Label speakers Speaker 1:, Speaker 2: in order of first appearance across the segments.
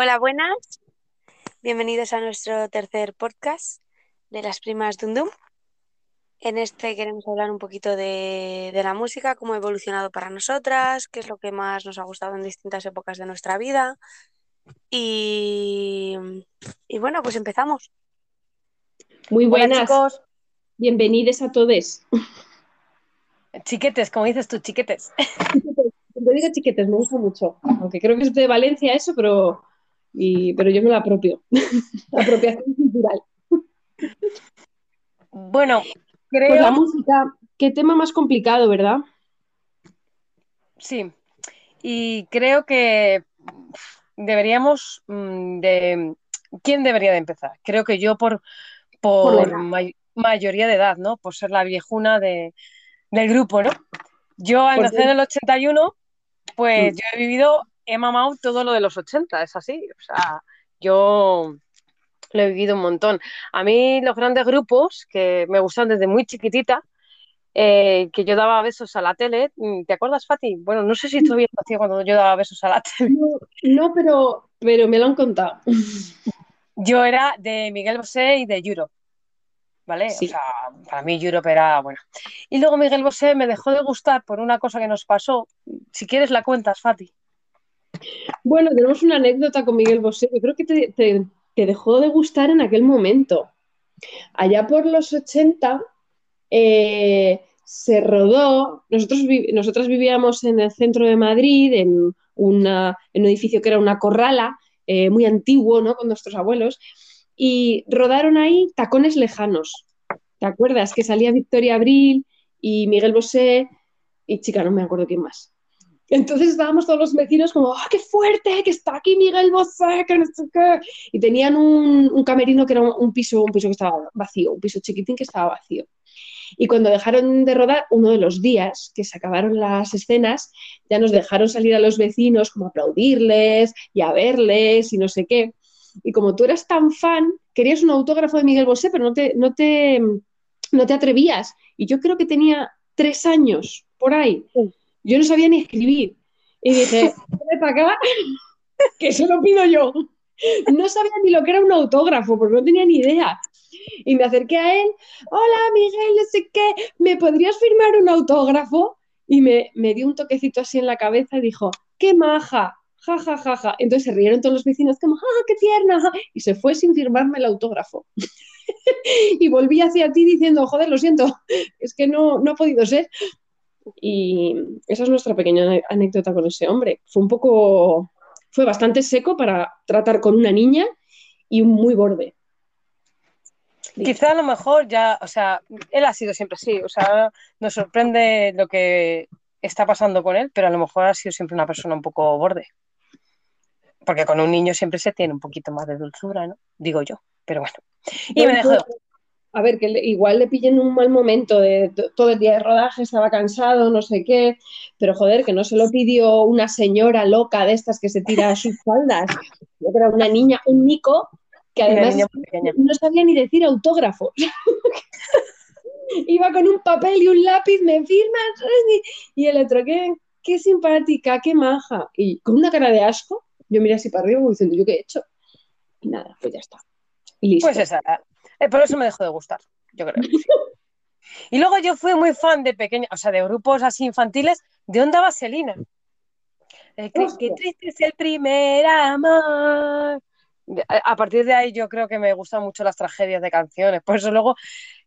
Speaker 1: Hola, buenas. Bienvenidos a nuestro tercer podcast de las primas Dundum. En este queremos hablar un poquito de, de la música, cómo ha evolucionado para nosotras, qué es lo que más nos ha gustado en distintas épocas de nuestra vida. Y, y bueno, pues empezamos.
Speaker 2: Muy
Speaker 3: Hola
Speaker 2: buenas,
Speaker 3: chicos,
Speaker 2: bienvenidos a todos.
Speaker 3: chiquetes, como dices tú, chiquetes.
Speaker 2: Cuando digo chiquetes, me gusta mucho, aunque creo que es de Valencia eso, pero, y- pero yo me lo apropio. Apropiación cultural.
Speaker 3: Bueno,
Speaker 2: Pues la
Speaker 3: creo,
Speaker 2: música, qué tema más complicado, ¿verdad?
Speaker 3: sí, y creo que deberíamos mm, de... ¿Quién debería de empezar? Creo que yo por,
Speaker 2: Por la
Speaker 3: por
Speaker 2: edad.
Speaker 3: may- mayoría de edad, ¿no? Por ser la viejuna de, del grupo, ¿no? Yo al nacer en el 81, pues
Speaker 2: Mm.
Speaker 3: yo he vivido, he mamado todo lo de los 80, es así. O sea, yo lo he vivido un montón. A mí los grandes grupos que me gustan desde muy chiquitita, eh, que yo daba besos a la tele, mm, ¿te acuerdas, Fati? Bueno, no sé si todavía lo hacía cuando yo daba besos a la tele.
Speaker 2: No, no, pero, pero me lo han contado.
Speaker 3: Yo era de Miguel Bosé y de Europe, ¿vale?
Speaker 2: Sí.
Speaker 3: O sea, para mí Europe era bueno. Y luego Miguel Bosé me dejó de gustar por una cosa que nos pasó. Si quieres la cuentas, Fati.
Speaker 2: Bueno, tenemos una anécdota con Miguel Bosé. Yo creo que te, dejó de gustar en aquel momento. Allá por los 80 eh, se rodó, nosotros, nosotras vivíamos en el centro de Madrid, en un edificio que era una corrala, eh, muy antiguo, ¿no? Con nuestros abuelos, y rodaron ahí Tacones Lejanos. ¿Te acuerdas? Que salía Victoria Abril y Miguel Bosé y chica, no me acuerdo quién más. Entonces estábamos todos los vecinos como, ¡ah, qué fuerte! Que está aquí Miguel Bosé, que no sé qué. Y tenían un, un camerino que era un, piso, un piso que estaba vacío, un piso chiquitín que estaba vacío. Y cuando dejaron de rodar, uno de los días que se acabaron las escenas, ya nos dejaron salir a los vecinos como aplaudirles y a verles y no sé qué. Y como tú eras tan fan, querías un autógrafo de Miguel Bosé, pero no te, no te, no te atrevías. Y yo creo que tenía tres años por ahí. Yo no sabía ni escribir. Y dije, para acá, que se lo pido yo. No sabía ni lo que era un autógrafo, porque no tenía ni idea. Y me acerqué a él, hola Miguel, no sé qué, ¿me podrías firmar un autógrafo? Y me, me dio un toquecito así en la cabeza y dijo, qué maja, ja, ja, ja, ja. Entonces se rieron todos los vecinos como, ah, qué tierna, ja". y se fue sin firmarme el autógrafo. y volví hacia ti diciendo, joder, lo siento, es que no, no ha podido ser. Y esa es nuestra pequeña anécdota con ese hombre. Fue un poco, fue bastante seco para tratar con una niña y muy borde.
Speaker 3: Quizá a lo mejor ya, o sea, él ha sido siempre así, o sea, nos sorprende lo que está pasando con él, pero a lo mejor ha sido siempre una persona un poco borde. Porque con un niño siempre se tiene un poquito más de dulzura, ¿no? Digo yo, pero bueno. Y me dejó de
Speaker 2: A ver, que le- igual le pillé en un mal momento, de to- todo el día de rodaje, estaba cansado, no sé qué, pero joder, que no se lo pidió una señora loca de estas que se tira a sus faldas. Yo creo una niña, un Nico, que además no sabía ni decir autógrafo. Iba con un papel y un lápiz, me firmas, y el otro, qué, qué simpática, qué maja. Y con una cara de asco, yo miré así para arriba diciendo, ¿yo qué he hecho? Y nada, pues ya está. Y listo.
Speaker 3: Pues esa, eh, por eso me dejó de gustar, yo creo. sí. Y luego yo fui muy fan de pequeña, o sea, de grupos así infantiles, de Onda Vaselina. Eh, qué,
Speaker 2: Hostia.
Speaker 3: qué triste es el primer amor. A a partir de ahí yo creo que me gustan mucho las tragedias de canciones. Por eso luego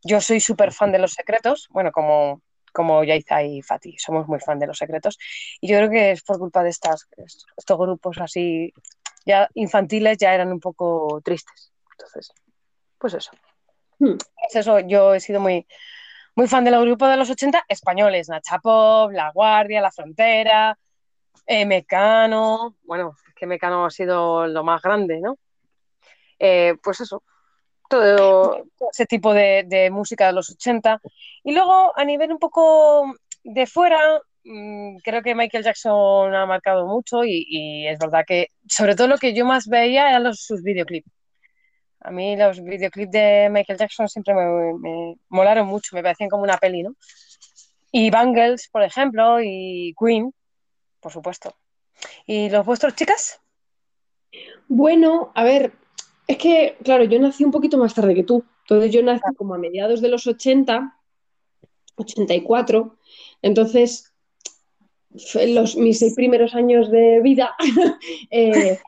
Speaker 3: yo soy súper fan de Los Secretos, bueno, como, como Yaiza y Fati, somos muy fan de Los Secretos. Y yo creo que es por culpa de estas, estos, estos grupos así ya infantiles ya eran un poco tristes. Entonces, pues eso.
Speaker 2: Hmm.
Speaker 3: Es eso, yo he sido muy, muy fan de los grupos de los 80 españoles, Nacha Pop, La Guardia, La Frontera, eh, Mecano, bueno, es que Mecano ha sido lo más grande, ¿no? Eh, pues eso, todo, todo ese tipo de, de música de los 80. Y luego, a nivel un poco de fuera, mmm, creo que Michael Jackson ha marcado mucho y, y, es verdad que, sobre todo lo que yo más veía eran los, sus videoclips. A mí los videoclips de Michael Jackson siempre me, me molaron mucho, me parecían como una peli, ¿no? Y Bangles, por ejemplo, y Queen, por supuesto. ¿Y los vuestros, chicas?
Speaker 2: Bueno, a ver, es que, claro, yo nací un poquito más tarde que tú. Entonces yo nací como a mediados de los 80, 84. Entonces, los, mis seis primeros años de vida, eh,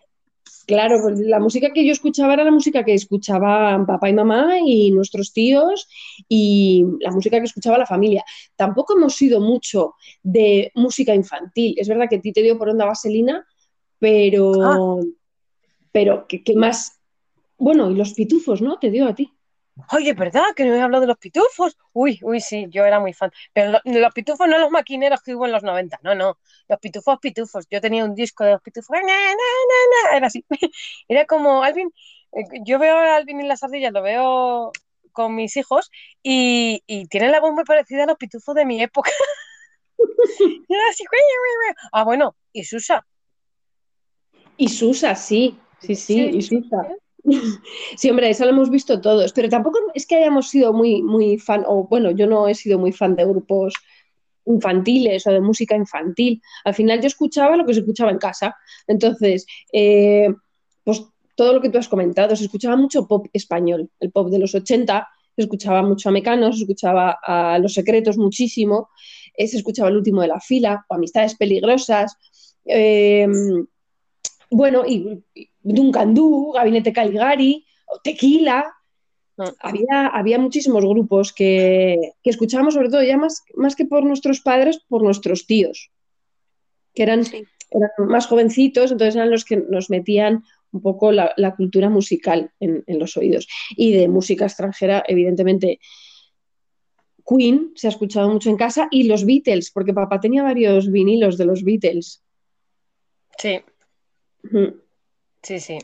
Speaker 2: claro, pues la música que yo escuchaba era la música que escuchaban papá y mamá y nuestros tíos y la música que escuchaba la familia. Tampoco hemos sido mucho de música infantil. Es verdad que a ti te dio por onda vaselina, pero, pero ¿qué, qué más? Bueno, y los pitufos, ¿no? Te dio a ti.
Speaker 3: Oye, ¿verdad? Que no he hablado de los pitufos. Uy, uy, sí, yo era muy fan. Pero lo- los pitufos no los maquineros que hubo en los 90, no, no. Los pitufos, pitufos. Yo tenía un disco de los pitufos. Na, na, na, na, Era así. Era como Alvin. eh, Yo veo a Alvin y las ardillas, lo veo con mis hijos y, y tienen la voz muy parecida a los pitufos de mi época. Era así. Ah, bueno, y Susa.
Speaker 2: Y Susa, sí, sí, sí,
Speaker 3: Sí,
Speaker 2: y Susa. Sí, hombre, eso lo hemos visto todos, pero tampoco es que hayamos sido muy, muy fan, o bueno, yo no he sido muy fan de grupos infantiles o de música infantil. Al final yo escuchaba lo que se escuchaba en casa. Entonces, eh, pues todo lo que tú has comentado, se escuchaba mucho pop español, el pop de los 80, se escuchaba mucho a Mecano, se escuchaba a Los Secretos muchísimo, eh, se escuchaba El Último de la Fila, o Amistades Peligrosas. eh, bueno, y, y Duncan Du, Gabinete Caligari, Tequila.
Speaker 3: Mm.
Speaker 2: Había, había muchísimos grupos que, que escuchábamos, sobre todo ya más, más que por nuestros padres, por nuestros tíos, que eran,
Speaker 1: Sí.
Speaker 2: eran más jovencitos, entonces eran los que nos metían un poco la, la cultura musical en, en los oídos. Y de música extranjera, evidentemente, Queen se ha escuchado mucho en casa y los Beatles, porque papá tenía varios vinilos de los Beatles.
Speaker 3: Sí. Sí, sí.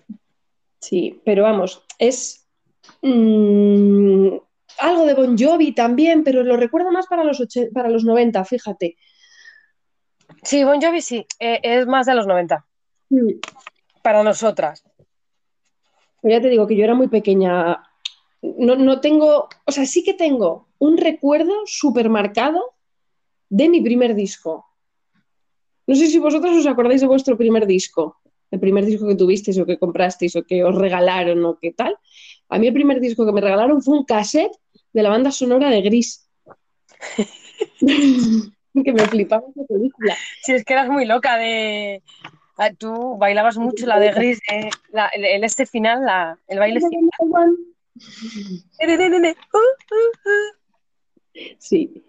Speaker 2: Sí, pero vamos, es mm, algo de Bon Jovi también, pero lo recuerdo más para los, oche- para los 90, fíjate.
Speaker 3: Sí, Bon Jovi sí, eh, es más de los 90.
Speaker 2: Mm.
Speaker 3: Para nosotras.
Speaker 2: Pero ya te digo que yo era muy pequeña. No, no tengo, o sea, sí que tengo un recuerdo súper marcado de mi primer disco. No sé si vosotros os acordáis de vuestro primer disco, el primer disco que tuvisteis o que comprasteis o que os regalaron o qué tal. A mí el primer disco que me regalaron fue un cassette de la banda sonora de Gris. que me flipaba esa película.
Speaker 3: Si es que eras muy loca de. ah, Tú bailabas mucho la de Gris, eh, la- el, el este final, la- el baile final.
Speaker 2: Sí.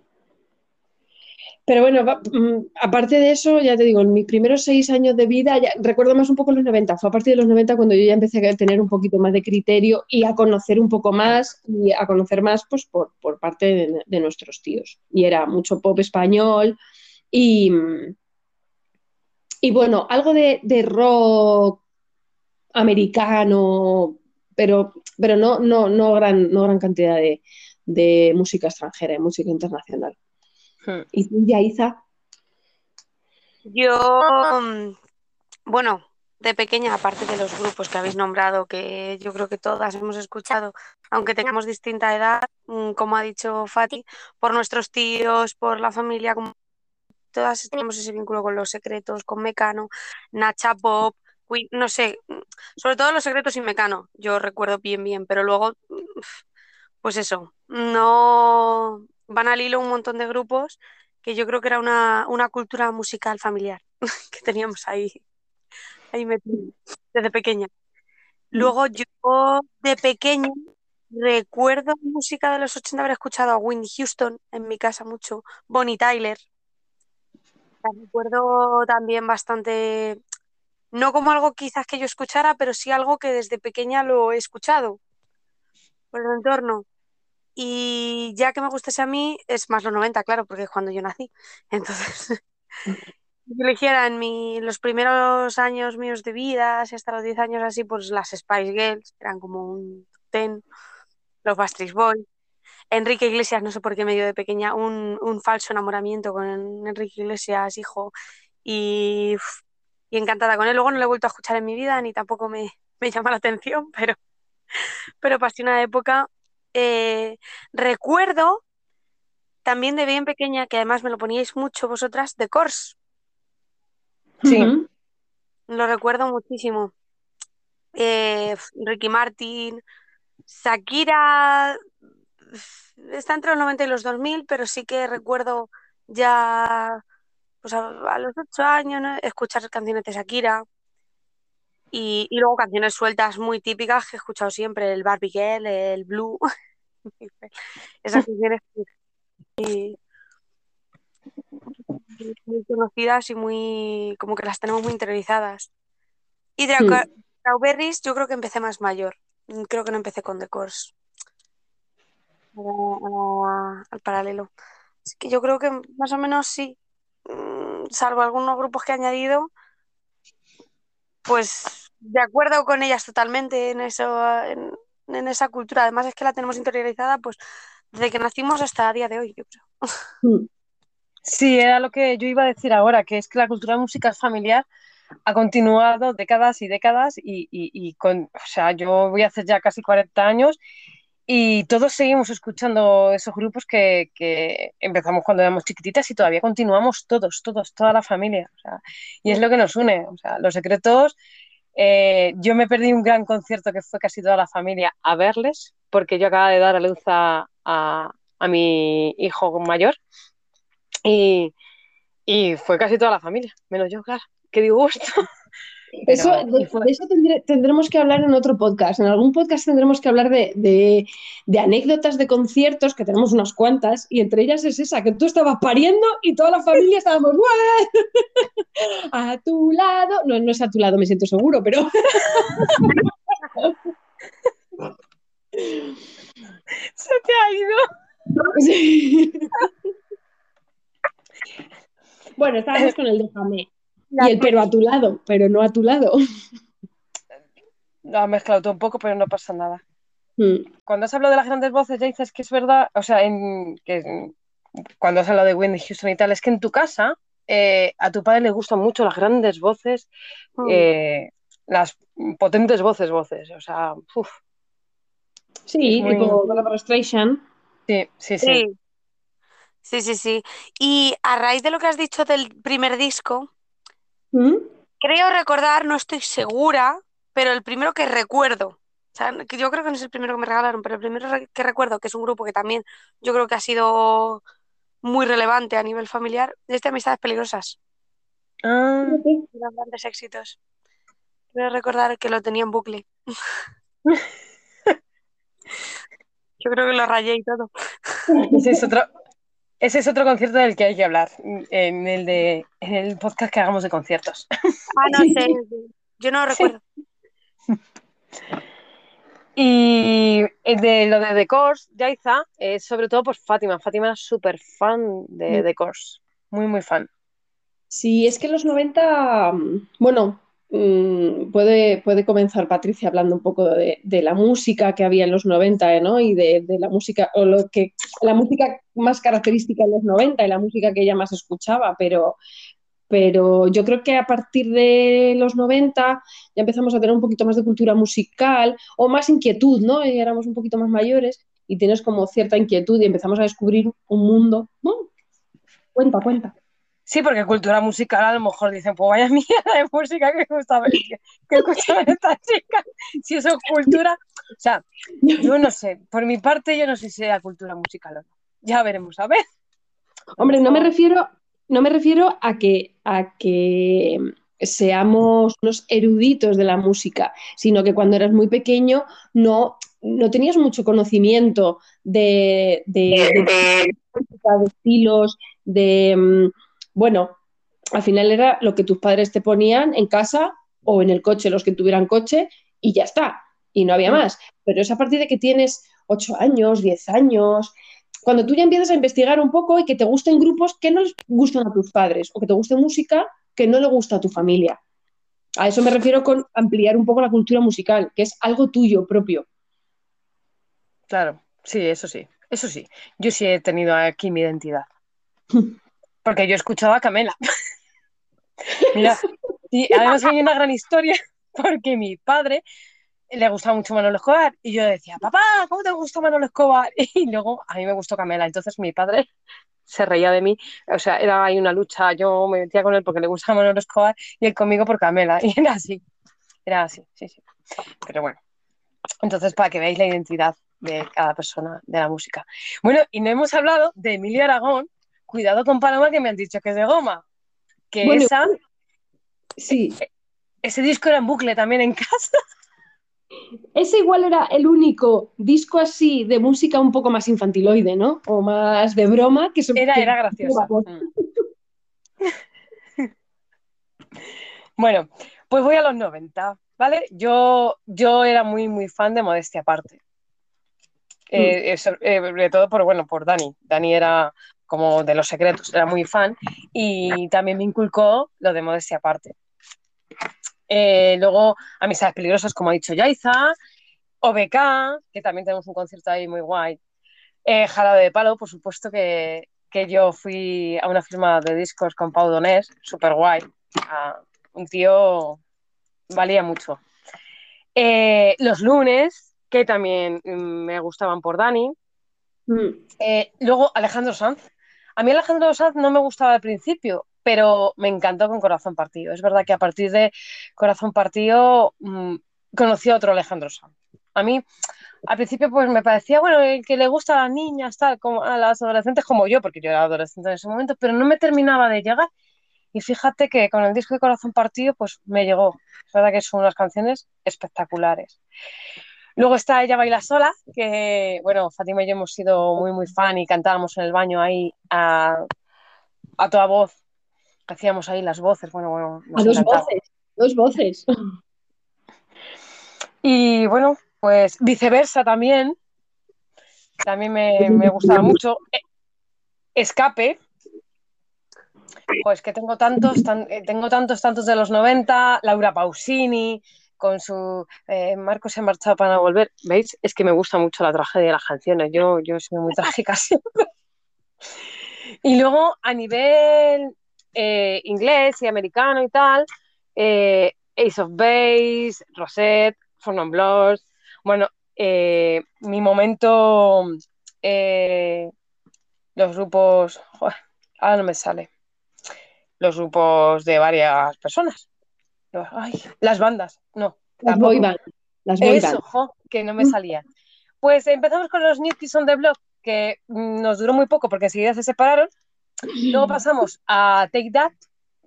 Speaker 2: Pero bueno, mm, aparte de eso, ya te digo, en mis primeros seis años de vida, recuerdo más un poco los 90, fue a partir de los 90 cuando yo ya empecé a tener un poquito más de criterio y a conocer un poco más y a conocer más pues, por, parte de, nuestros tíos. Y era mucho pop español y, y bueno, algo de, rock americano, pero, pero no, no, no, gran, no gran cantidad de, de música extranjera, de música internacional. ¿Y tú, Yaiza?
Speaker 1: Yo, mm, bueno, de pequeña, aparte de los grupos que habéis nombrado, que yo creo que todas hemos escuchado, aunque tengamos distinta edad, mm, como ha dicho Fati, por nuestros tíos, por la familia, como todas tenemos ese vínculo con los secretos, con Mecano, Nacha Pop, no sé, mm, sobre todo los secretos y Mecano, yo recuerdo bien, bien, pero luego, pues eso, no van al hilo un montón de grupos que yo creo que era una, una cultura musical familiar que teníamos ahí, ahí metido desde pequeña. Luego yo de pequeña recuerdo música de los 80 haber escuchado a Whitney Houston en mi casa mucho, Bonnie Tyler. La recuerdo también bastante, no como algo quizás que yo escuchara, pero sí algo que desde pequeña lo he escuchado por el entorno. Y ya que me gustase a mí, es más los 90, claro, porque es cuando yo nací. Entonces, yo eligiera en mi, los primeros años míos de vida, hasta los 10 años así, pues las Spice Girls, eran como un ten, los Backstreet Boys, Enrique Iglesias, no sé por qué me dio de pequeña un, un falso enamoramiento con Enrique Iglesias, hijo, y, y encantada con él. Luego no lo he vuelto a escuchar en mi vida, ni tampoco me, me llama la atención, pero, pero pasé una época. Eh, recuerdo también de bien pequeña, que además me lo poníais mucho vosotras, de Cors.
Speaker 3: Sí.
Speaker 1: Lo recuerdo muchísimo. eh, Ricky Martin, Shakira está entre los 90 y los 2000, pero sí que recuerdo ya pues a, a los 8 años ¿no? escuchar canciones de Shakira y, y luego canciones sueltas muy típicas que he escuchado siempre, el Barbie Girl, el Blue, esas canciones muy, muy conocidas y muy como que las tenemos muy interiorizadas. Y de
Speaker 2: Hmm.
Speaker 1: Strawberries yo creo que empecé más mayor, creo que no empecé con The Course, al paralelo. Así que yo creo que más o menos sí, Mm, salvo algunos grupos que he añadido, pues de acuerdo con ellas totalmente en eso, en, en esa cultura. Además es que la tenemos interiorizada, pues desde que nacimos hasta el día de hoy.
Speaker 2: Hmm.
Speaker 3: Sí, era lo que yo iba a decir ahora, que es que la cultura musical familiar ha continuado décadas y décadas y, y- con, o sea, yo voy a hacer ya casi 40 años y todos seguimos escuchando esos grupos que, que empezamos cuando éramos chiquititas y todavía continuamos todos, todos, toda la familia. y es lo que nos une. O sea, los secretos, eh, yo me perdí un gran concierto que fue casi toda la familia a verles, porque yo acababa de dar a luz a, a- a mi hijo mayor y, y fue casi toda la familia, menos yo, claro. Qué disgusto.
Speaker 2: Eso, de, de eso tendremos que hablar en otro podcast. En algún podcast tendremos que hablar de, de- de anécdotas de conciertos, que tenemos unas cuantas, y entre ellas es esa, que tú estabas pariendo y toda la familia estábamos a tu lado. No, no es a tu lado, me siento seguro, pero
Speaker 3: Se te ha ido.
Speaker 2: Sí. Bueno, estábamos con el déjame. Y el pero a tu lado, pero no a tu lado.
Speaker 3: Lo has mezclado todo un poco, pero no pasa nada.
Speaker 2: Mm.
Speaker 3: Cuando has hablado de las grandes voces, ya dices que es verdad, o sea, en, que, cuando has hablado de Whitney Houston y tal, es que en tu casa eh, a tu padre le gustan mucho las grandes voces,
Speaker 1: Mm.
Speaker 3: eh, las potentes voces, voces. O sea, uf,
Speaker 2: Sí,
Speaker 3: muy-
Speaker 2: tipo
Speaker 3: sí, sí, sí.
Speaker 1: Sí. Sí, sí, sí. Y a raíz de lo que has dicho del primer disco,
Speaker 2: ¿Mm?
Speaker 1: creo recordar, no estoy segura, pero el primero que recuerdo, o sea, que yo creo que no es el primero que me regalaron, pero el primero que recuerdo, que es un grupo que también yo creo que ha sido muy relevante a nivel familiar, es de Amistades Peligrosas,
Speaker 3: Ah,
Speaker 1: grandes éxitos. Creo recordar que lo tenía en bucle. Yo creo que lo rayé y todo.
Speaker 3: ese es otro, ese es otro concierto del que hay que hablar, en el, de, en el podcast que hagamos de conciertos.
Speaker 1: Ah, no sé, yo no lo recuerdo.
Speaker 3: Y de lo de The Course, Yaiza, es sobre todo por Fátima. Fátima era súper fan de
Speaker 2: Mm.
Speaker 3: The Course. Muy, muy fan.
Speaker 2: Sí, es que en los 90, mm, bueno, mm, puede, puede comenzar Patricia hablando un poco de, la música que había en los 90, ¿no? Y de, de la música, o lo que, la música más característica en los 90 y la música que ella más escuchaba, pero, pero yo creo que a partir de los 90 ya empezamos a tener un poquito más de cultura musical o más inquietud, ¿no? Y éramos un poquito más mayores y tienes como cierta inquietud y empezamos a descubrir un mundo. Cuenta, cuenta.
Speaker 3: Sí, porque cultura musical a lo mejor dicen, pues vaya mierda de música que gusta que, escuchan esta chica. Si eso es cultura. O sea, yo no sé, por mi parte yo no sé si sea cultura musical o no. Ya veremos, a ver.
Speaker 2: Hombre, no me refiero, no me refiero a que, a que seamos unos eruditos de la música, sino que cuando eras muy pequeño no, no tenías mucho conocimiento de, de, de, música, de estilos, de mm, bueno, al final era lo que tus padres te ponían en casa o en el coche, los que tuvieran coche, y ya está, y no había más. Pero es a partir de que tienes 8 años, 10 años, cuando tú ya empiezas a investigar un poco y que te gusten grupos que no les gustan a tus padres o que te guste música que no le gusta a tu familia. A eso me refiero con ampliar un poco la cultura musical, que es algo tuyo propio.
Speaker 3: Claro, sí, eso sí, eso sí. Yo sí he tenido aquí mi identidad. Porque yo escuchaba a Camela. Mira, y además hay una gran historia porque mi padre le gustaba mucho Manolo Escobar y yo decía, papá, ¿cómo te gusta Manolo Escobar? Y luego a mí me gustó Camela. Entonces mi padre se reía de mí. O sea, era ahí una lucha. Yo me metía con él porque le gustaba Manolo Escobar y él conmigo por Camela. Y era así. Era así, sí, sí. Pero bueno. Entonces, para que veáis la identidad de cada persona de la música. Bueno, y no hemos hablado de Emilio Aragón, Cuidado con Paloma, que me han dicho que es de goma. Que
Speaker 2: Bueno,
Speaker 3: esa,
Speaker 2: Sí,
Speaker 3: ese disco era en bucle también en casa.
Speaker 2: ese igual era el único disco así de música un poco más infantiloide, ¿no? O más de broma, que
Speaker 3: Era,
Speaker 2: que-
Speaker 3: era graciosa. Mm. Bueno, pues voy a los 90, ¿vale? Yo, yo era muy, muy fan de Modestia Aparte. Eh, eh, so- eh, sobre todo por, bueno, por Dani. Dani era como de los secretos, era muy fan y también me inculcó lo de Modestia Aparte. Eh, luego, Amistades Peligrosas, como ha dicho Yaiza, OBK, que también tenemos un concierto ahí muy guay. Eh, Jarabe de Palo, por supuesto que, que yo fui a una firma de discos con Pau Donés, súper guay. Ah, un tío valía mucho. Eh, los lunes, que también mm, me gustaban por Dani.
Speaker 2: Mm.
Speaker 3: Eh, luego Alejandro Sanz. A mí Alejandro Sanz no me gustaba al principio, pero me encantó con Corazón Partido. Es verdad que a partir de Corazón Partido mm, conocí a otro Alejandro Sanz. A mí al principio pues me parecía, bueno, el que le gusta a las niñas, tal, como a las adolescentes como yo, porque yo era adolescente en ese momento, pero no me terminaba de llegar. Y fíjate que con el disco de Corazón Partido pues me llegó. Es verdad que son unas canciones espectaculares. Luego está Ella Baila Sola, que, bueno, Fátima y yo hemos sido muy, muy fan y cantábamos en el baño ahí a, a toda voz. Hacíamos ahí las voces, bueno, bueno.
Speaker 2: A dos
Speaker 3: encantaba.
Speaker 2: voces, dos voces.
Speaker 3: Y bueno, pues viceversa también. También me, me gustaba mucho. Eh, Escape. Pues que tengo tantos, tan- eh, tengo tantos, tantos de los 90. Laura Pausini, con su eh, Marco se ha marchado para volver. ¿Veis? Es que me gusta mucho la tragedia de las canciones. Yo, yo soy muy trágica siempre. Y luego, a nivel eh, inglés y americano y tal, eh, Ace of Base, Rosette, Four Non Blondes. Bueno, eh, mi momento, los grupos, ahora no me sale, los grupos de varias personas. Ay, las bandas, no.
Speaker 2: Las
Speaker 3: tampoco.
Speaker 2: boy band, Las boy
Speaker 3: Eso,
Speaker 2: band.
Speaker 3: jo, que no me salía. Pues empezamos con los New Kids on the Block, que nos duró muy poco porque enseguida se separaron. Luego pasamos a Take That,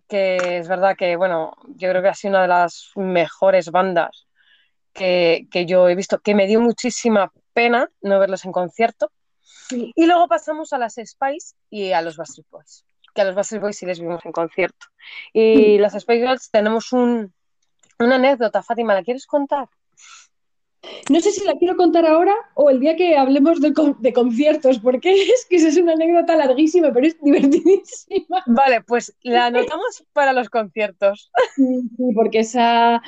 Speaker 3: que es verdad que, bueno, yo creo que ha sido una de las mejores bandas que, que yo he visto, que me dio muchísima pena no verlos en concierto.
Speaker 2: Sí.
Speaker 3: Y luego pasamos a las Spice y a los Boys, que a los Backstreet Boys sí les vimos en concierto. Y las Spice Girls tenemos un, una anécdota, Fátima, ¿la quieres contar?
Speaker 2: No sé si la quiero contar ahora o el día que hablemos de, con- de conciertos, porque es que esa es una anécdota larguísima, pero es divertidísima.
Speaker 3: Vale, pues la anotamos para los conciertos.
Speaker 2: Sí, porque esa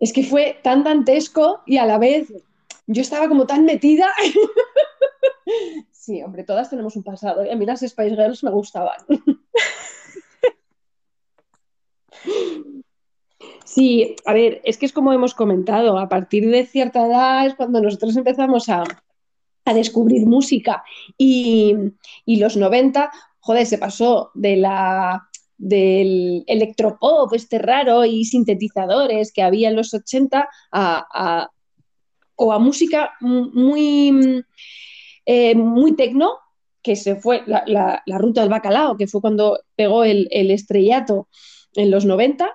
Speaker 2: es que fue tan dantesco y a la vez yo estaba como tan metida. Sí, hombre, todas tenemos un pasado y a mí las Spice Girls me gustaban. Sí, a ver, es que es como hemos comentado, a partir de cierta edad es cuando nosotros empezamos a, a descubrir música y, y los 90, joder, se pasó de la, del electropop este raro y sintetizadores que había en los 80 a, a- o a música muy, eh, muy tecno, que se fue la, ruta del bacalao, que fue cuando pegó el, el estrellato en los 90,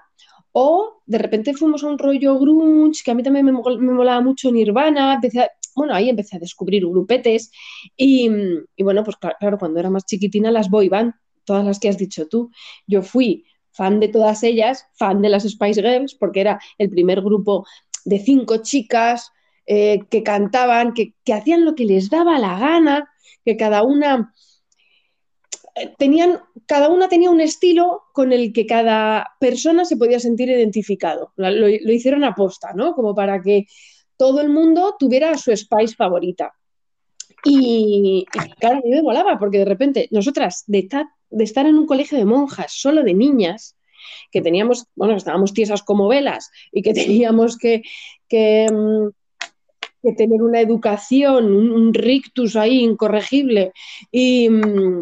Speaker 2: o de repente fuimos a un rollo grunge, que a mí también me, me molaba mucho Nirvana, empecé a- bueno, ahí empecé a descubrir grupetes y, y bueno, pues cla- claro, cuando era más chiquitina las boy band, todas las que has dicho tú, yo fui fan de todas ellas, fan de las Spice Girls, porque era el primer grupo de cinco chicas eh, que cantaban, que, que hacían lo que les daba la gana, que cada una eh, tenían, cada una tenía un estilo con el que cada persona se podía sentir identificado. Lo, lo hicieron a posta, ¿no? Como para que todo el mundo tuviera su Spice favorita. Y, claro, me molaba, porque de repente nosotras, de, de estar en un colegio de monjas solo de niñas, que teníamos, bueno, estábamos tiesas como velas y que teníamos que, que, mm, que tener una educación, un, rictus ahí incorregible y, mm,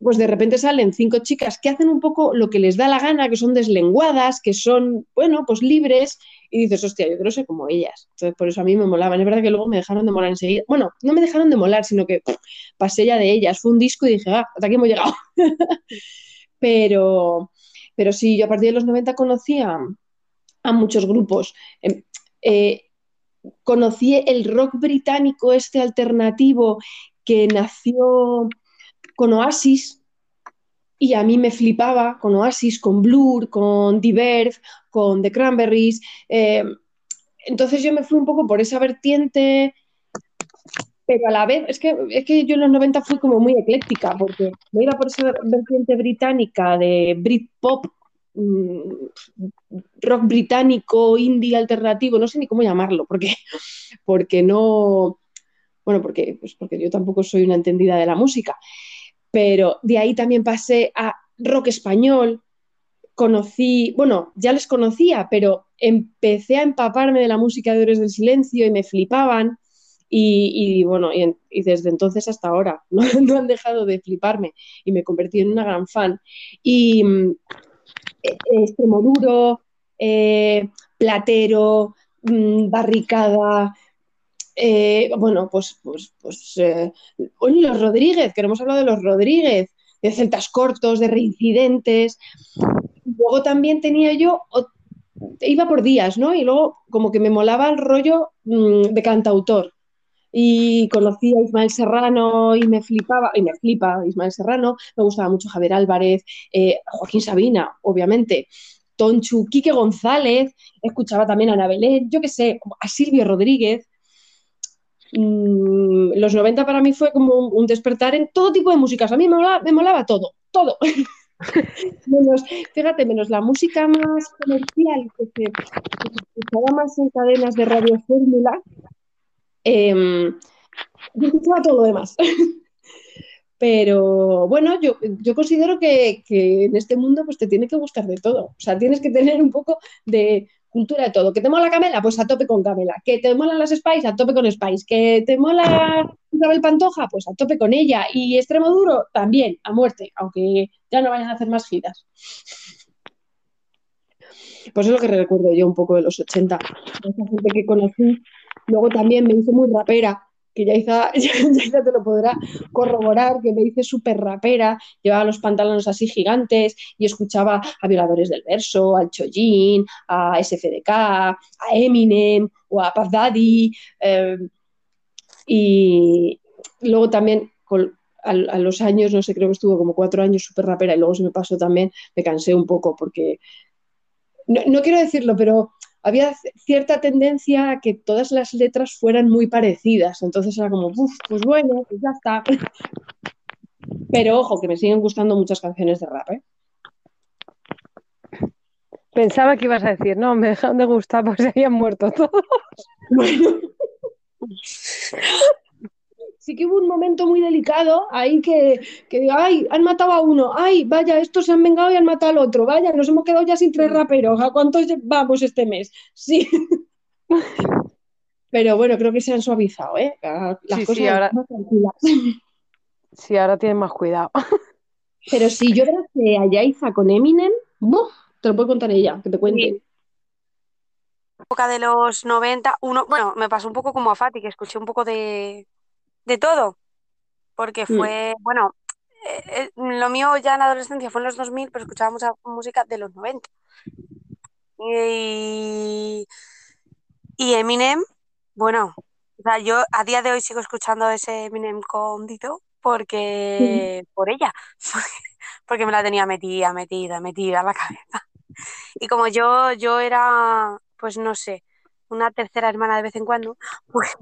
Speaker 2: pues de repente salen cinco chicas que hacen un poco lo que les da la gana, que son deslenguadas, que son, bueno, pues libres, y dices, hostia, yo quiero ser como ellas. Entonces, por eso a mí me molaban. Es verdad que luego me dejaron de molar enseguida. Bueno, no me dejaron de molar, sino que pasé ya de ellas. Fue un disco y dije, ah, hasta aquí hemos llegado. pero, pero sí, yo a partir de los 90 conocía a, muchos grupos. Em, eh, conocí el rock británico este alternativo que nació con Oasis y a mí me flipaba con Oasis, con Blur, con The con The Cranberries. Eh, entonces yo me fui un poco por esa vertiente, pero a la vez, es que, es que yo en los 90 fui como muy ecléctica, porque me iba por esa vertiente británica de Britpop, rock británico, indie alternativo, no sé ni cómo llamarlo, porque, porque no, bueno, porque, pues porque yo tampoco soy una entendida de la música pero de ahí también pasé a rock español, conocí, bueno, ya les conocía, pero empecé a empaparme de la música de Héroes del Silencio y me flipaban. Y, bueno, y, desde entonces hasta ahora no, han dejado de fliparme y me convertí en una gran fan. Y mm, Extremoduro, eh, Platero, mm, Barricada, eh, bueno, pues, pues, pues eh, los Rodríguez, que no hemos hablado de los Rodríguez, de celtas cortos, de reincidentes. Luego también tenía yo, iba por días, ¿no? Y luego como que me molaba el rollo mm, de cantautor. Y conocí a Ismael Serrano y me flipaba, y me flipa Ismael Serrano, me gustaba mucho Javier Álvarez, eh, Joaquín Sabina, obviamente. Tonchu, Quique González, escuchaba también a Ana Belén, yo qué sé, a Silvio Rodríguez, Mm, los 90 para mí fue como un, despertar en todo tipo de músicas. A mí me molaba, todo, todo. menos, fíjate, menos la música más comercial que se, escuchaba más en cadenas de radio fórmula. Eh, yo escuchaba todo lo demás. Pero bueno, yo, yo considero que, que, en este mundo pues te tiene que gustar de todo. O sea, tienes que tener un poco de, cultura de todo. ¿Que te mola Camela? Pues a tope con Camela. ¿Que te molan las Spice? A tope con Spice. ¿Que te mola Isabel Pantoja? Pues a tope con ella. Y Extremo Duro también, a muerte, aunque ya no vayan a hacer más giras. Pues es lo que recuerdo yo un poco de los 80. Esa gente que conocí. Luego también me hice muy rapera que Yaiza, ya te lo podrá corroborar, que me hice súper rapera, llevaba los pantalones así gigantes y escuchaba a Violadores del Verso, al Chojin, a SFDK, a Eminem o a Puff Daddy. Em, y luego también a, los años, no sé, creo que estuvo como cuatro años súper rapera y luego se me pasó también, me cansé un poco porque, no quiero decirlo, pero había cierta tendencia a que todas las letras fueran muy parecidas. Entonces era como, uff, pues bueno, pues ya está. Pero ojo, que me siguen gustando muchas canciones de rap. ¿eh?
Speaker 3: Pensaba que ibas a decir, no, me dejaron de gustar porque se habían muerto todos. Bueno
Speaker 2: sí que hubo un momento muy delicado ahí que, que digo, ay, han matado a uno, ay, vaya, estos se han vengado y han matado al otro, vaya, nos hemos quedado ya sin tres raperos, ¿a cuántos vamos este mes? Sí. Pero bueno, creo que se han suavizado, ¿eh? Las cosas
Speaker 3: sí, ahora... más tranquilas. Sí, ahora tienen más cuidado.
Speaker 2: Pero si yo que a Yaiza con Eminem, te lo puedo contar ella, que te cuente.
Speaker 1: época de los 90, uno, bueno, me pasó un poco como a Fati, que escuché un poco de, de todo, porque mm. fue, bueno, eh, eh, lo mío ya en la adolescencia fue en los 2000, pero escuchaba mucha música de los 90. Y, y Eminem, bueno, o sea, yo a día de hoy sigo escuchando ese Eminem con Dito porque por ella, porque me la tenía metida, metida, metida en la cabeza. Y como yo, yo era, pues no sé, una tercera hermana de vez en cuando, pues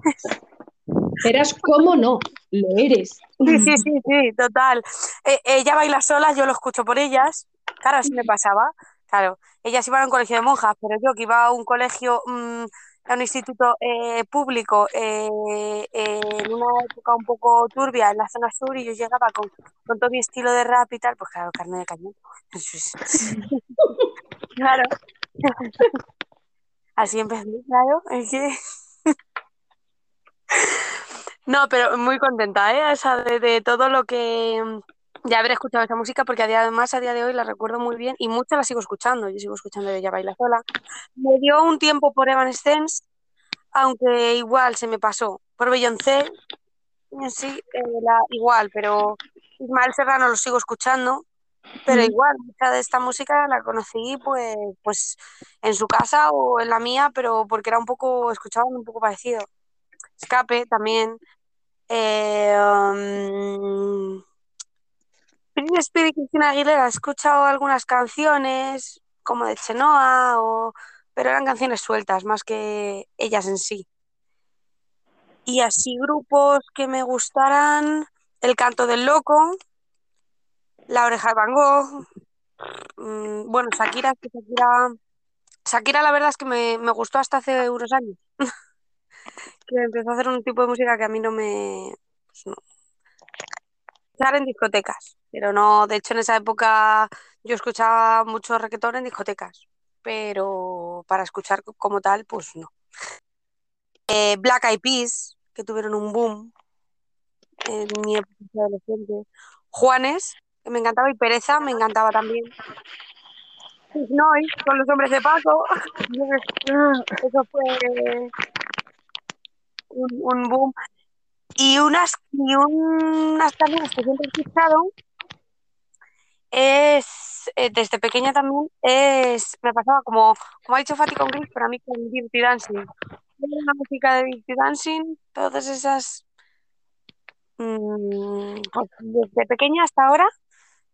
Speaker 2: Eras como no, lo eres.
Speaker 1: Sí, sí, sí, sí, total. Eh, ella baila sola, yo lo escucho por ellas. Claro, así me pasaba. Claro, ellas iban a un colegio de monjas, pero yo que iba a un colegio, mm, a un instituto eh, público eh, en una época un poco turbia en la zona sur y yo llegaba con, con todo mi estilo de rap y tal, pues claro, carne de cañón. claro. Así empecé, claro, es que... No, pero muy contenta, ¿eh? O sea, de, todo lo que ya haber escuchado esa música porque además a día de hoy la recuerdo muy bien y mucho la sigo escuchando. Yo sigo escuchando de Ella Baila Sola. Me dio un tiempo por Evanescence, aunque igual se me pasó. Por Beyoncé, sí, eh, la, igual, pero Ismael Serrano lo sigo escuchando. Pero igual, mucha de esta música la conocí pues, pues en su casa o en la mía, pero porque era un poco, escuchaban un poco parecido. Escape también. Eh, um, y Cristina Aguilera, he escuchado algunas canciones como de Chenoa, o... pero eran canciones sueltas más que ellas en sí. Y así grupos que me gustaran, El Canto del Loco, La Oreja de Van Gogh, mm, bueno, Shakira, Shakira, Shakira la verdad es que me, me gustó hasta hace unos años, que empezó a hacer un tipo de música que a mí no me... Pues no. Escuchar en discotecas, pero no, de hecho en esa época yo escuchaba mucho reggaetón en discotecas, pero para escuchar como tal, pues no. Eh, Black Eyed Peas, que tuvieron un boom en mi época adolescente. Juanes, que me encantaba, y Pereza me encantaba también. Pink Noise, con los hombres de Paco. Eso fue un, un boom. Y unas, y unas canciones que siempre he escuchado es, eh, desde pequeña también, es, me pasaba como, como ha dicho Fati con Gris, para mí con Dirty Dancing. La música de Dirty Dancing, todas esas, mm, pues desde pequeña hasta ahora,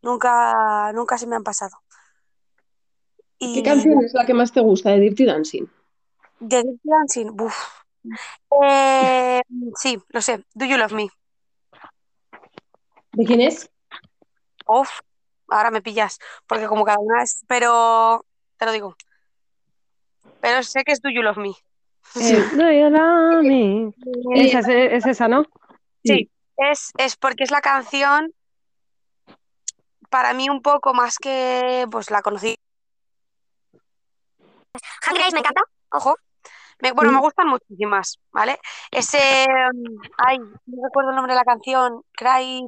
Speaker 1: nunca, nunca se me han pasado.
Speaker 2: ¿Qué
Speaker 1: Y
Speaker 2: canción es la que más te gusta de Dirty Dancing?
Speaker 1: de Dirty Dancing, buf. Eh, sí, lo sé, Do You Love Me.
Speaker 2: ¿De quién es?
Speaker 1: Uf, ahora me pillas, porque como cada una es, pero te lo digo. Pero sé que es Do You Love Me.
Speaker 3: Eh, do you love me? Esa es, es esa, ¿no?
Speaker 1: Sí, es, es porque es la canción para mí un poco más que pues la conocí. Hungry Eyes me encanta, ojo. Me- bueno, me
Speaker 2: Mm.
Speaker 1: gustan muchísimas, ¿vale? Ese, um, ay, no recuerdo el nombre de la canción, Cry,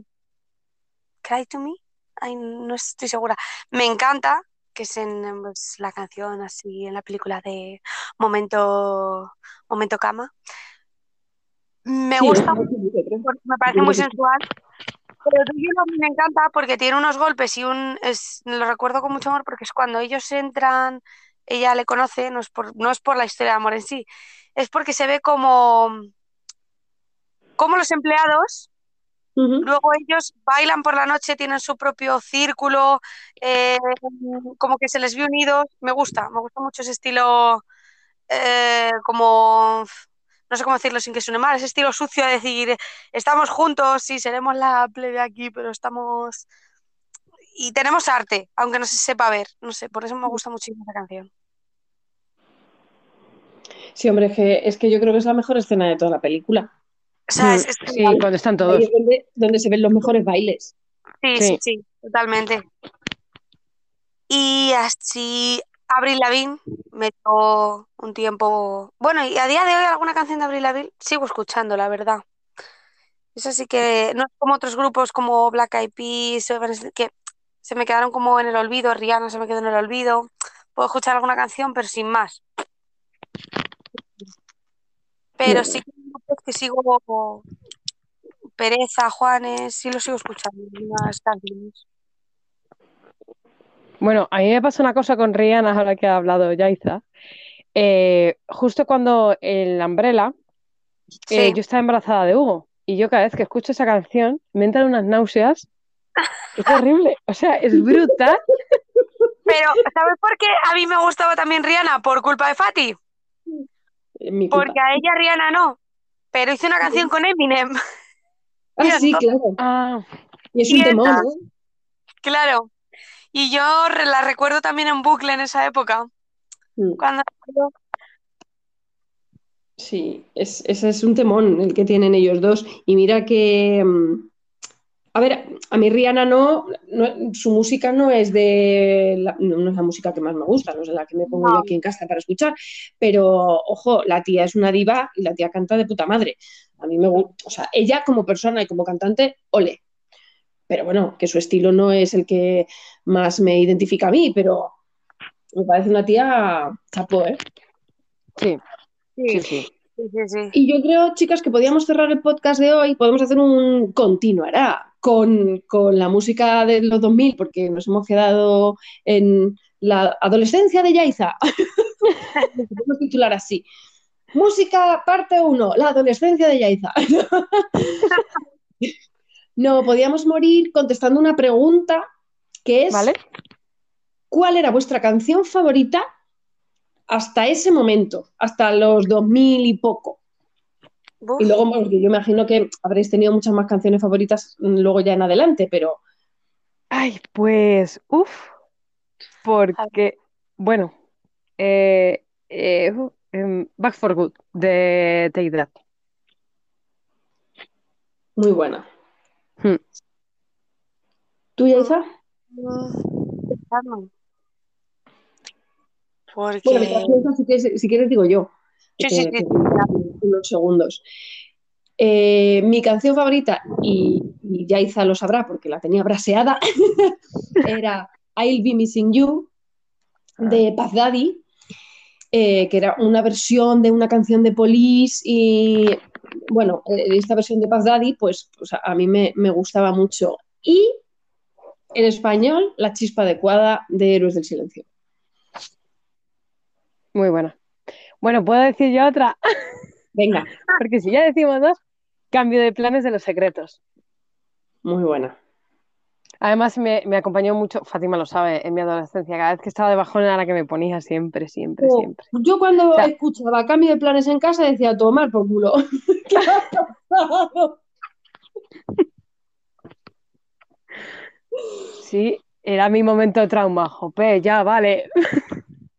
Speaker 1: Cry to Me, ay, no estoy segura. Me encanta, que es en pues, la canción así en la película de Momento, Momento Cama. Me
Speaker 2: Sí,
Speaker 1: gusta me parece muy sensual. Pero me encanta porque tiene unos golpes y un es, lo recuerdo con mucho amor porque es cuando ellos entran, ella le conoce, no es por, no es por la historia de amor en sí, es porque se ve como, como los empleados, luego ellos bailan por la noche, tienen su propio círculo, eh, como que se les ve unidos. Me gusta, me gusta mucho ese estilo, eh, como, no sé cómo decirlo sin que suene mal, ese estilo sucio de decir, estamos juntos y seremos la plebe aquí, pero estamos... Y tenemos arte, aunque no se sepa ver, no sé, por eso me gusta muchísimo esa canción.
Speaker 2: Sí, hombre, es que, es que yo creo que es la mejor escena de toda la película.
Speaker 1: O sea, es,
Speaker 3: Mm,
Speaker 1: es
Speaker 3: Sí, cuando están
Speaker 2: Ahí
Speaker 3: todos.
Speaker 2: es donde, donde se ven los mejores bailes.
Speaker 1: Sí, sí,
Speaker 3: Sí.
Speaker 1: sí, totalmente. Y así, Avril Lavigne me dio un tiempo. Bueno, y a día de hoy alguna canción de Avril Lavigne sigo escuchando, la verdad. Eso sí que no es como otros grupos como Black Eyed Peas, que se me quedaron como en el olvido, Rihanna se me quedó en el olvido. Puedo escuchar alguna canción, pero sin más. Pero sí que que sigo Pereza, Juanes, sí lo sigo escuchando, unas canciones.
Speaker 3: Bueno, a mí me pasa una cosa con Rihanna, ahora que ha hablado Yaiza. Eh, justo cuando el Umbrella, eh,
Speaker 1: Sí.
Speaker 3: yo estaba embarazada de Hugo y yo cada vez que escucho esa canción me entran unas náuseas. Es horrible, o sea, es brutal.
Speaker 1: Pero, ¿sabes por qué a mí me gustaba también Rihanna? Por culpa de Fati.
Speaker 2: Mi culpa.
Speaker 1: Porque a ella Rihanna no. Pero hizo una canción con Eminem.
Speaker 2: Ah, sí, claro.
Speaker 3: Ah,
Speaker 2: Y es
Speaker 1: Y
Speaker 2: un temón,
Speaker 1: esta-
Speaker 2: ¿eh?
Speaker 1: Claro. Y yo la recuerdo también en bucle en esa época.
Speaker 2: Mm.
Speaker 1: Cuando
Speaker 2: Sí, es, ese es un temón el que tienen ellos dos. Y mira que, mm, a ver, a mí Rihanna no, no- su música no es de, la, no, es la música que más me gusta, no es la que me pongo
Speaker 1: No.
Speaker 2: yo aquí en casa para escuchar, pero ojo, la tía es una diva y la tía canta de puta madre. A mí me gusta, o sea, ella como persona y como cantante, ole. pero bueno, que su estilo no es el que más me identifica a mí, pero me parece una tía chapo, ¿eh?
Speaker 3: Sí, sí,
Speaker 1: Sí,
Speaker 3: sí.
Speaker 1: sí, sí, sí.
Speaker 2: Y yo creo, chicas, que podíamos cerrar el podcast de hoy, podemos hacer un continuará con, con la música de los 2000, porque nos hemos quedado en la adolescencia de Yaiza. podemos titular así. Música parte 1, la adolescencia de Yaiza. no, podíamos morir contestando una pregunta que es
Speaker 3: ¿Vale?
Speaker 2: ¿cuál era vuestra canción favorita hasta ese momento, hasta los 2000 y poco? Y luego, bueno, yo imagino que habréis tenido muchas más canciones favoritas mm, luego ya en adelante, pero
Speaker 3: Ay, pues, uff, porque, bueno, eh, eh, em, Back for Good de Take That.
Speaker 2: muy buena.
Speaker 3: Hmm.
Speaker 2: ¿Tú,
Speaker 1: pensando. Porque...
Speaker 2: Bueno, si quieres, si quieres digo yo.
Speaker 1: Sí,
Speaker 2: que-
Speaker 1: sí, sí.
Speaker 2: que unos segundos. Eh, mi canción favorita, y, y Yaiza lo sabrá porque la tenía braseada, era I'll Be Missing You de Puff Daddy, eh, que era una versión de una canción de Police y bueno, eh, esta versión de Puff Daddy pues, pues a, a mí me, me gustaba mucho. Y en español, La chispa adecuada de Héroes del Silencio.
Speaker 3: Muy buena. Bueno, ¿puedo decir yo otra?
Speaker 2: Venga,
Speaker 3: Porque si ya decimos dos, cambio de planes de los secretos.
Speaker 2: muy buena.
Speaker 3: Además, me, me acompañó mucho, Fátima lo sabe, en mi adolescencia. Cada vez que estaba de bajón era la que me ponía siempre, siempre,
Speaker 2: Oh,
Speaker 3: siempre.
Speaker 2: Yo cuando
Speaker 3: O sea-
Speaker 2: escuchaba cambio de planes en casa decía tomar por culo. ¿Qué ha pasado?
Speaker 3: Sí, era mi momento de trauma. Jope, ya, vale.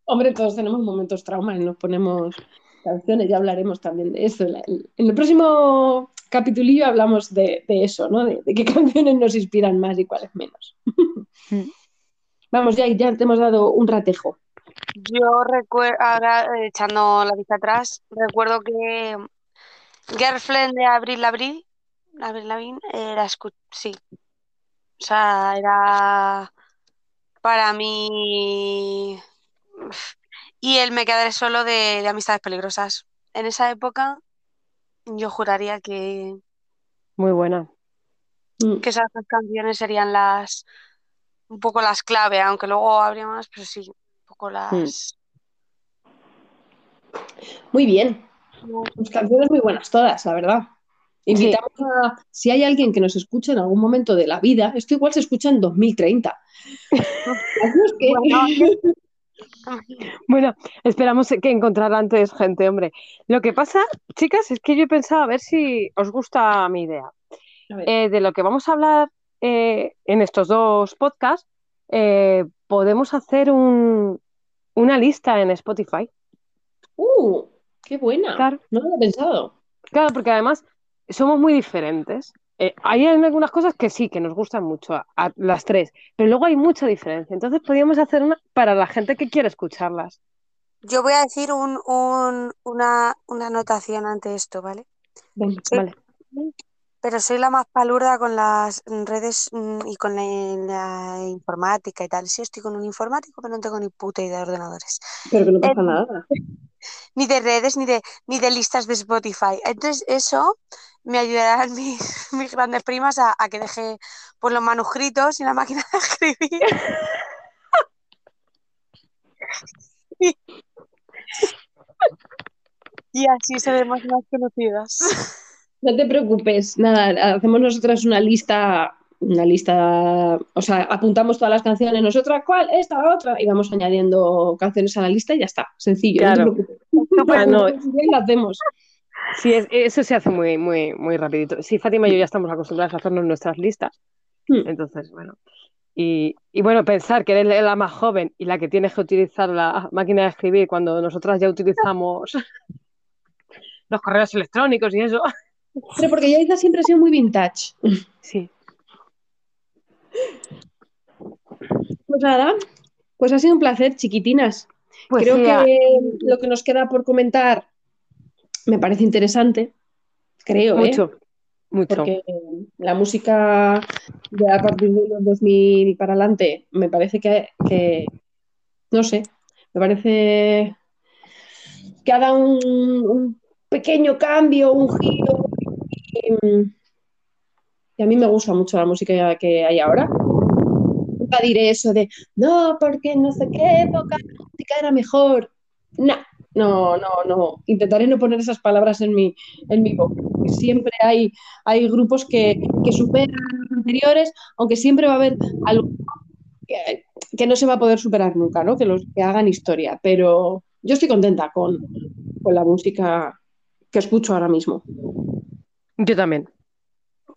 Speaker 2: Hombre, todos tenemos momentos traumas y nos ponemos canciones, ya hablaremos también de eso. En el próximo capitulillo hablamos de, de eso, ¿no? De, de qué canciones nos inspiran más y cuáles menos. Vamos, ya, ya te hemos dado un ratejo.
Speaker 1: Yo recuerdo, ahora eh, echando la vista atrás, recuerdo que Girlfriend de Abril Lavigne, Avril Lavigne, era sí. O sea, era para mí. Y el Me quedaré solo de, de Amistades Peligrosas. En esa época, yo juraría que,
Speaker 3: Muy buena.
Speaker 2: Mm.
Speaker 1: que esas dos canciones serían las. Un poco las clave, aunque luego habría más, pero sí, un poco las.
Speaker 2: Muy bien. Pues canciones muy buenas todas, la verdad. Invitamos a, si hay alguien que nos escucha en algún momento de la vida, esto igual se escucha en 2030. Así es que-
Speaker 1: Bueno,
Speaker 3: Bueno, esperamos que encontrar antes gente, hombre. Lo que pasa, chicas, es que yo he pensado a ver si os gusta mi idea. Eh, de lo que vamos a hablar eh, en estos dos podcasts, eh, podemos hacer un- una lista en Spotify.
Speaker 2: ¡Uh! ¡Qué buena!
Speaker 3: Claro.
Speaker 2: No lo había pensado.
Speaker 3: Claro, porque además somos muy diferentes. Eh, hay algunas cosas que sí, que nos gustan mucho, a, a las tres, pero luego hay mucha diferencia. Entonces podríamos hacer una para la gente que quiere escucharlas.
Speaker 1: Yo voy a decir un, un- una, una anotación ante esto, ¿vale? Sí.
Speaker 3: Vale.
Speaker 1: Pero soy la más palurda con las redes mm, y con la, la informática y tal. Sí, estoy con un informático, pero no tengo ni puta idea de ordenadores.
Speaker 2: Pero que no pasa
Speaker 1: Eh,
Speaker 2: nada.
Speaker 1: Ni de redes, ni de, ni de listas de Spotify. Entonces, eso me ayudarán mis, mis grandes primas a, a que deje pues, los manuscritos y la máquina de escribir. y, y así seremos más conocidas.
Speaker 2: No te preocupes, nada, hacemos nosotras una lista, una lista, o sea, apuntamos todas las canciones nosotras, ¿cuál? Esta, la otra, y vamos añadiendo canciones a la lista y ya está, sencillo,
Speaker 3: Claro.
Speaker 2: no te preocupes.
Speaker 3: Ah, no.
Speaker 2: Lo hacemos.
Speaker 3: Sí, es- eso se hace muy, muy, muy rapidito. Sí, Fátima y yo ya estamos acostumbradas a hacernos nuestras listas.
Speaker 2: Hmm.
Speaker 3: Entonces, bueno. Y, y bueno, pensar que eres la más joven y la que tienes que utilizar la máquina de escribir cuando nosotras ya utilizamos los correos electrónicos y eso.
Speaker 2: Pero porque Yaiza siempre ha sido muy vintage.
Speaker 3: Sí.
Speaker 2: Pues nada, pues ha sido un placer, chiquitinas.
Speaker 3: Pues
Speaker 2: Creo
Speaker 3: sí,
Speaker 2: que lo que nos queda por comentar me parece interesante. Creo, ¿eh?
Speaker 3: mucho. Mucho.
Speaker 2: Porque la música de a partir de los 2000 para adelante me parece que, que no sé, me parece que ha dado un, un pequeño cambio, un giro. Y, y a mí me gusta mucho la música que hay ahora. Nunca diré eso de, no, porque no sé qué época la música era mejor. No, no, no, no. Intentaré no poner esas palabras en mi, en mi boca. porque Siempre hay, hay grupos que, que superan a los anteriores, aunque siempre va a haber algo que, que no se va a poder superar nunca, ¿no? Que los que hagan historia. Pero yo estoy contenta con, con la música que escucho ahora mismo.
Speaker 3: Yo también.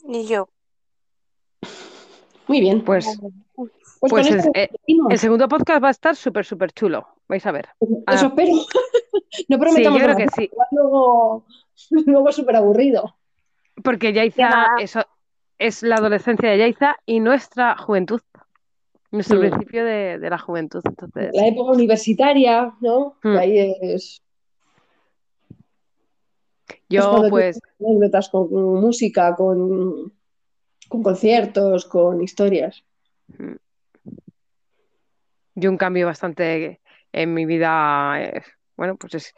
Speaker 1: Y yo.
Speaker 2: Muy bien.
Speaker 3: Pues,
Speaker 2: Pues,
Speaker 3: pues el, eh, el segundo podcast va a estar súper, súper chulo. Vais a ver.
Speaker 2: Eso
Speaker 3: Ah.
Speaker 2: espero. no
Speaker 3: Sí,
Speaker 2: prometamos
Speaker 3: yo creo
Speaker 2: nada,
Speaker 3: que sí.
Speaker 2: Luego, luego es súper aburrido.
Speaker 3: Porque
Speaker 1: Ya.
Speaker 3: Yaiza, eso es la adolescencia de Yaiza y nuestra juventud. Nuestro
Speaker 2: Mm.
Speaker 3: principio de, de la juventud. Entonces,
Speaker 2: La época universitaria, ¿no?
Speaker 3: Mm.
Speaker 2: Que ahí es,
Speaker 3: yo pues
Speaker 2: anécdotas con música, con, con conciertos, con historias.
Speaker 3: yo un cambio bastante en mi vida, eh, bueno, pues es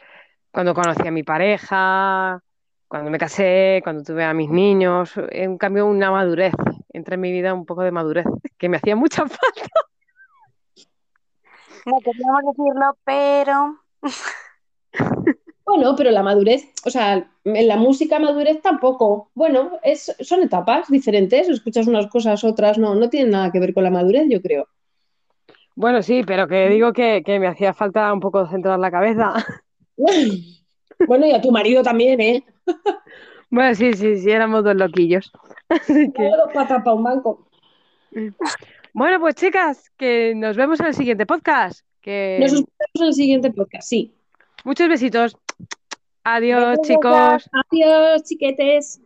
Speaker 3: cuando conocí a mi pareja, cuando me casé, cuando tuve a mis niños, eh, un cambio, una madurez, entra en mi vida un poco de madurez, que me hacía mucha falta.
Speaker 1: No queríamos decirlo, pero
Speaker 2: Bueno, pero la madurez, o sea, en la música madurez tampoco. Bueno, es, son etapas diferentes, escuchas unas cosas, otras no, no tienen nada que ver con la madurez, yo creo.
Speaker 3: Bueno, sí, pero que digo que, que me hacía falta un poco centrar la cabeza.
Speaker 2: Bueno, y a tu marido también, ¿eh?
Speaker 3: Bueno, sí, sí, sí, éramos dos loquillos. Así que,
Speaker 2: Todo pata pa' un banco.
Speaker 3: bueno, pues chicas, que nos vemos en el siguiente podcast. Que
Speaker 2: Nos escuchamos en el siguiente podcast, sí.
Speaker 3: muchos besitos. Adiós, chicos.
Speaker 2: Adiós, chiquetes.